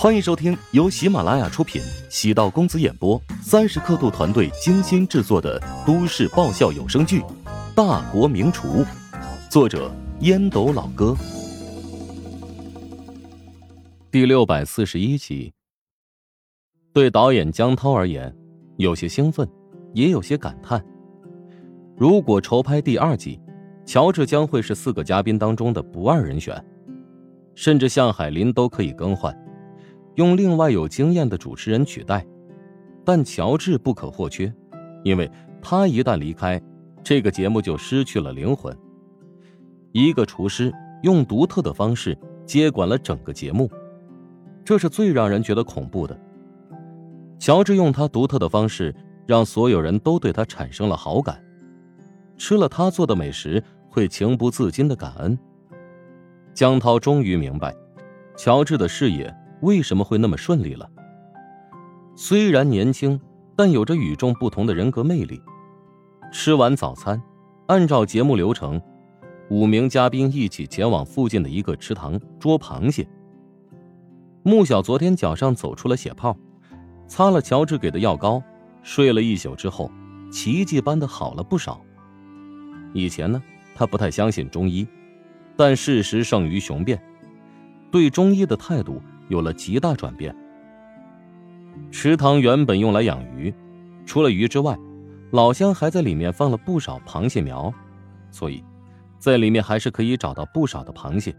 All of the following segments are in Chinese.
欢迎收听由喜马拉雅出品、喜道公子演播、三十刻度团队精心制作的都市爆笑有声剧《大国名厨》，作者烟斗老哥，第六百四十一集。对导演江涛而言，有些兴奋，也有些感叹。如果筹拍第二季，乔治将会是四个嘉宾当中的不二人选，甚至向海林都可以更换。用另外有经验的主持人取代，但乔治不可或缺，因为他一旦离开，这个节目就失去了灵魂。一个厨师用独特的方式接管了整个节目，这是最让人觉得恐怖的。乔治用他独特的方式，让所有人都对他产生了好感，吃了他做的美食会情不自禁的感恩。江涛终于明白，乔治的事业。为什么会那么顺利了？虽然年轻，但有着与众不同的人格魅力。吃完早餐，按照节目流程，五名嘉宾一起前往附近的一个池塘捉螃蟹。穆小昨天脚上走出了血泡，擦了乔治给的药膏，睡了一宿之后，奇迹般的好了不少。以前呢，他不太相信中医，但事实胜于雄辩，对中医的态度。有了极大转变。池塘原本用来养鱼，除了鱼之外，老乡还在里面放了不少螃蟹苗，所以，在里面还是可以找到不少的螃蟹。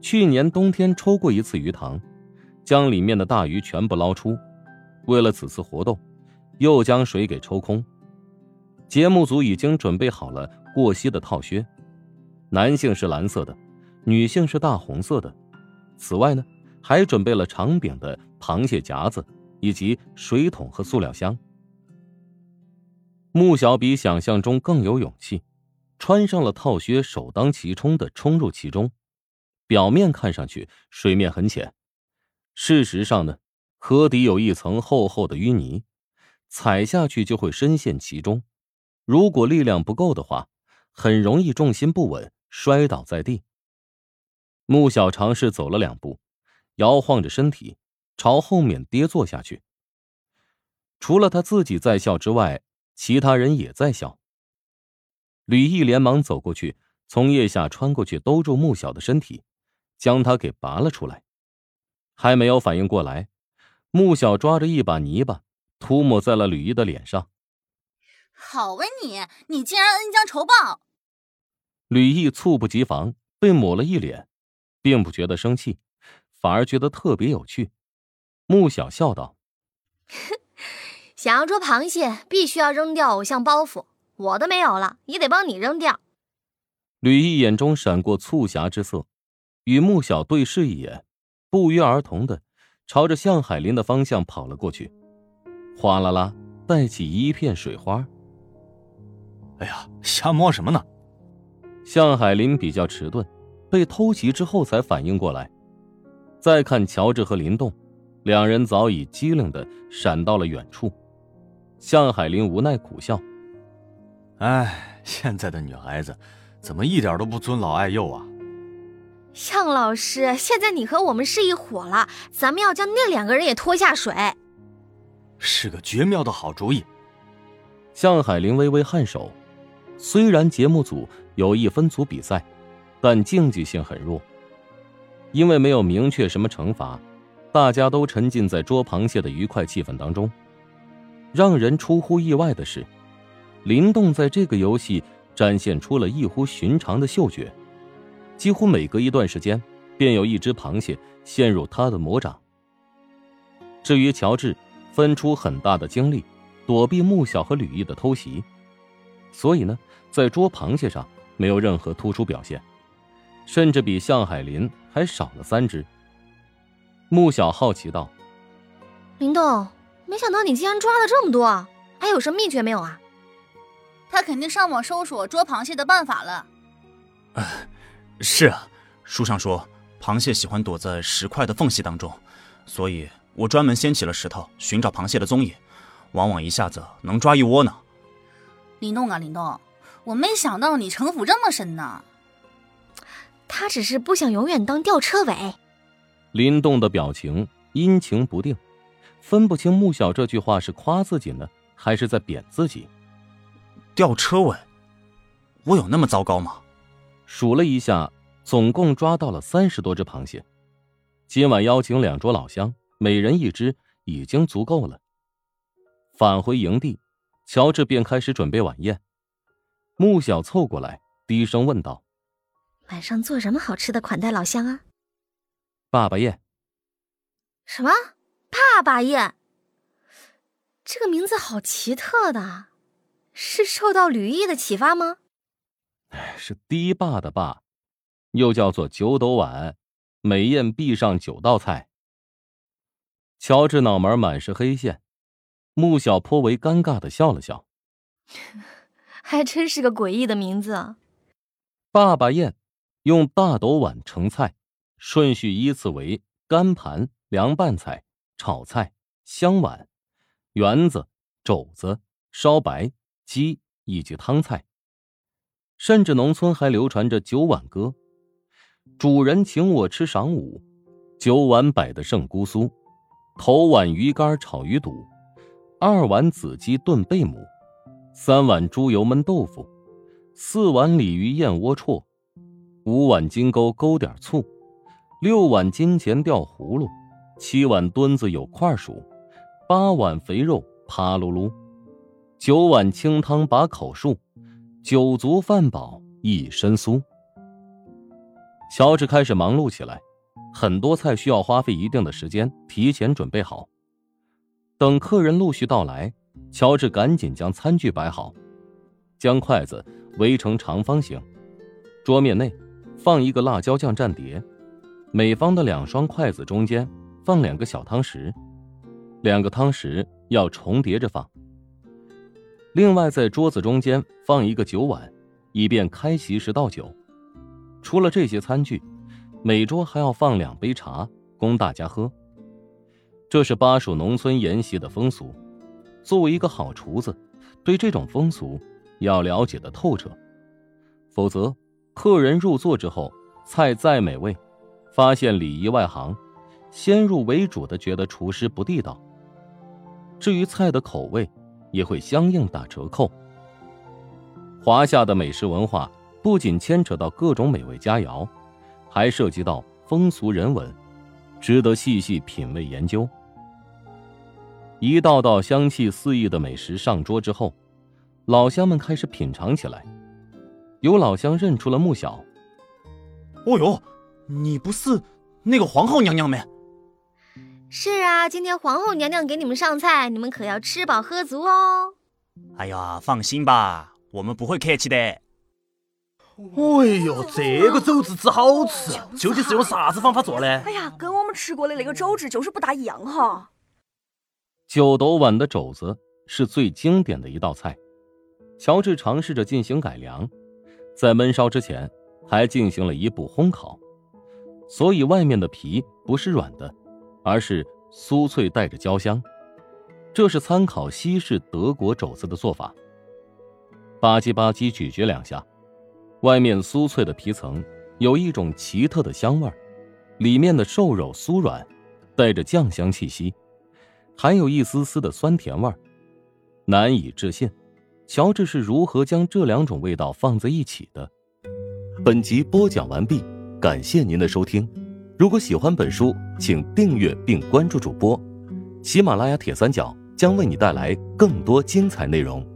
去年冬天抽过一次鱼塘，将里面的大鱼全部捞出。为了此次活动，又将水给抽空。节目组已经准备好了过膝的套靴，男性是蓝色的，女性是大红色的。此外呢。还准备了长柄的螃蟹夹子，以及水桶和塑料箱。穆小比想象中更有勇气，穿上了套靴，首当其冲的冲入其中。表面看上去水面很浅，事实上呢，河底有一层厚厚的淤泥，踩下去就会深陷其中。如果力量不够的话，很容易重心不稳，摔倒在地。穆小尝试走了两步。摇晃着身体，朝后面跌坐下去。除了他自己在笑之外，其他人也在笑。吕毅连忙走过去，从腋下穿过去，兜住穆小的身体，将他给拔了出来。还没有反应过来，穆小抓着一把泥巴，涂抹在了吕毅的脸上。好啊，你你竟然恩将仇报！吕毅猝不及防，被抹了一脸，并不觉得生气。反而觉得特别有趣，穆小笑道：“想要捉螃蟹，必须要扔掉偶像包袱。我的没有了，也得帮你扔掉。”吕毅眼中闪过促狭之色，与穆小对视一眼，不约而同的朝着向海林的方向跑了过去，哗啦啦带起一片水花。哎呀，瞎摸什么呢？向海林比较迟钝，被偷袭之后才反应过来。再看乔治和林动，两人早已机灵的闪到了远处。向海林无奈苦笑：“哎，现在的女孩子怎么一点都不尊老爱幼啊？”向老师，现在你和我们是一伙了，咱们要将那两个人也拖下水。是个绝妙的好主意。向海林微微颔首，虽然节目组有意分组比赛，但竞技性很弱。因为没有明确什么惩罚，大家都沉浸在捉螃蟹的愉快气氛当中。让人出乎意外的是，林动在这个游戏展现出了异乎寻常的嗅觉，几乎每隔一段时间，便有一只螃蟹陷入他的魔掌。至于乔治，分出很大的精力躲避穆小和吕毅的偷袭，所以呢，在捉螃蟹上没有任何突出表现。甚至比向海林还少了三只。穆小好奇道：“林动，没想到你竟然抓了这么多，还有什么秘诀没有啊？”他肯定上网搜索捉螃蟹的办法了。啊，是啊，书上说螃蟹喜欢躲在石块的缝隙当中，所以我专门掀起了石头寻找螃蟹的踪影，往往一下子能抓一窝呢。林动啊，林动，我没想到你城府这么深呢。他只是不想永远当吊车尾。林动的表情阴晴不定，分不清穆小这句话是夸自己呢，还是在贬自己。吊车尾，我有那么糟糕吗？数了一下，总共抓到了三十多只螃蟹。今晚邀请两桌老乡，每人一只，已经足够了。返回营地，乔治便开始准备晚宴。穆小凑过来，低声问道：“晚上做什么好吃的款待老乡啊？”爸爸宴。什么？爸爸宴？这个名字好奇特的，是受到吕毅的启发吗？是堤坝的坝，又叫做九斗碗，每宴必上九道菜。乔治脑门满是黑线，穆小颇为尴尬的笑了笑，还真是个诡异的名字。爸爸宴，用大斗碗盛菜。顺序依次为干盘、凉拌菜、炒菜、香碗、圆子、肘子、烧白、鸡以及汤菜。甚至农村还流传着九碗歌：主人请我吃晌午，九碗摆的胜姑苏，头碗鱼干炒鱼肚，二碗子鸡炖贝母，三碗猪油焖豆腐，四碗鲤鱼燕窝绰，五碗金钩勾点醋。六碗金钱吊葫芦，七碗墩子有块数，八碗肥肉啪噜噜，九碗清汤把口漱，酒足饭饱一身酥。乔治开始忙碌起来，很多菜需要花费一定的时间提前准备好。等客人陆续到来，乔治赶紧将餐具摆好，将筷子围成长方形，桌面内放一个辣椒酱蘸碟。每方的两双筷子中间放两个小汤匙，两个汤匙要重叠着放。另外，在桌子中间放一个酒碗，以便开席时倒酒。除了这些餐具，每桌还要放两杯茶供大家喝。这是巴蜀农村沿袭的风俗。作为一个好厨子，对这种风俗要了解的透彻，否则客人入座之后，菜再美味。发现礼仪外行，先入为主的觉得厨师不地道。至于菜的口味，也会相应打折扣。华夏的美食文化不仅牵扯到各种美味佳肴，还涉及到风俗人文，值得细细品味研究。一道道香气四溢的美食上桌之后，老乡们开始品尝起来。有老乡认出了穆小，哦呦！你不是那个皇后娘娘没？是啊，今天皇后娘娘给你们上菜，你们可要吃饱喝足哦。哎呀，放心吧，我们不会客气的。哎呦，这个肘子汁好吃，究竟是用啥子方法做的？哎呀，跟我们吃过的那个肘子就是不大一样哈。九斗碗的肘子是最经典的一道菜，乔治尝试着进行改良，在焖烧之前还进行了一步烘烤。所以外面的皮不是软的，而是酥脆带着焦香。这是参考西式德国肘子的做法。吧唧吧唧咀嚼两下，外面酥脆的皮层有一种奇特的香味，里面的瘦肉酥软，带着酱香气息，还有一丝丝的酸甜味，难以置信。乔治是如何将这两种味道放在一起的？本集播讲完毕。感谢您的收听，如果喜欢本书，请订阅并关注主播。喜马拉雅铁三角将为你带来更多精彩内容。